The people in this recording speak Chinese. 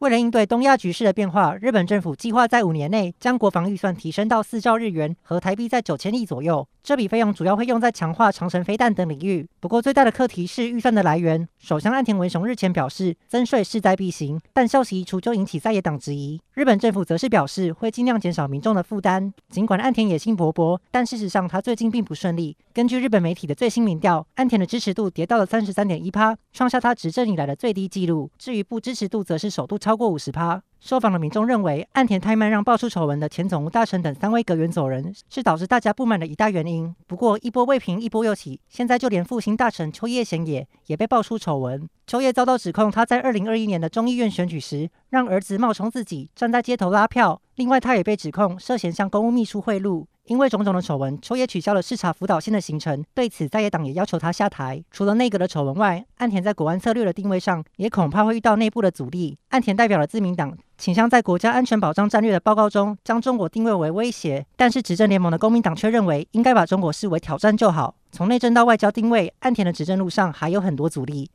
为了应对东亚局势的变化，日本政府计划在五年内将国防预算提升到四兆日元，和台币在九千亿左右。这笔费用主要会用在强化长程飞弹等领域。不过，最大的课题是预算的来源。首相岸田文雄日前表示，增税势在必行，但消息一出就引起在野党质疑。日本政府则是表示会尽量减少民众的负担。尽管岸田野心勃勃，但事实上他最近并不顺利。根据日本媒体的最新民调，岸田的支持度跌到了三十三点一趴，创下他执政以来的最低纪录。至于不支持度，则是首度超过五十趴。受访的民众认为，岸田太慢让爆出丑闻的前总务大臣等三位阁员走人，是导致大家不满的一大原因。不过，一波未平，一波又起，现在就连复兴大臣秋叶贤也也被爆出丑闻。秋叶遭到指控，他在二零二一年的众议院选举时，让儿子冒充自己站在街头拉票。另外，他也被指控涉嫌向公务秘书贿赂。因为种种的丑闻，秋叶取消了视察福岛县的行程。对此，在野党也要求他下台。除了内阁的丑闻外，岸田在国安策略的定位上，也恐怕会遇到内部的阻力。岸田代表了自民党，倾向在国家安全保障战略的报告中，将中国定位为威胁。但是，执政联盟的公民党却认为，应该把中国视为挑战就好。从内政到外交定位，岸田的执政路上还有很多阻力。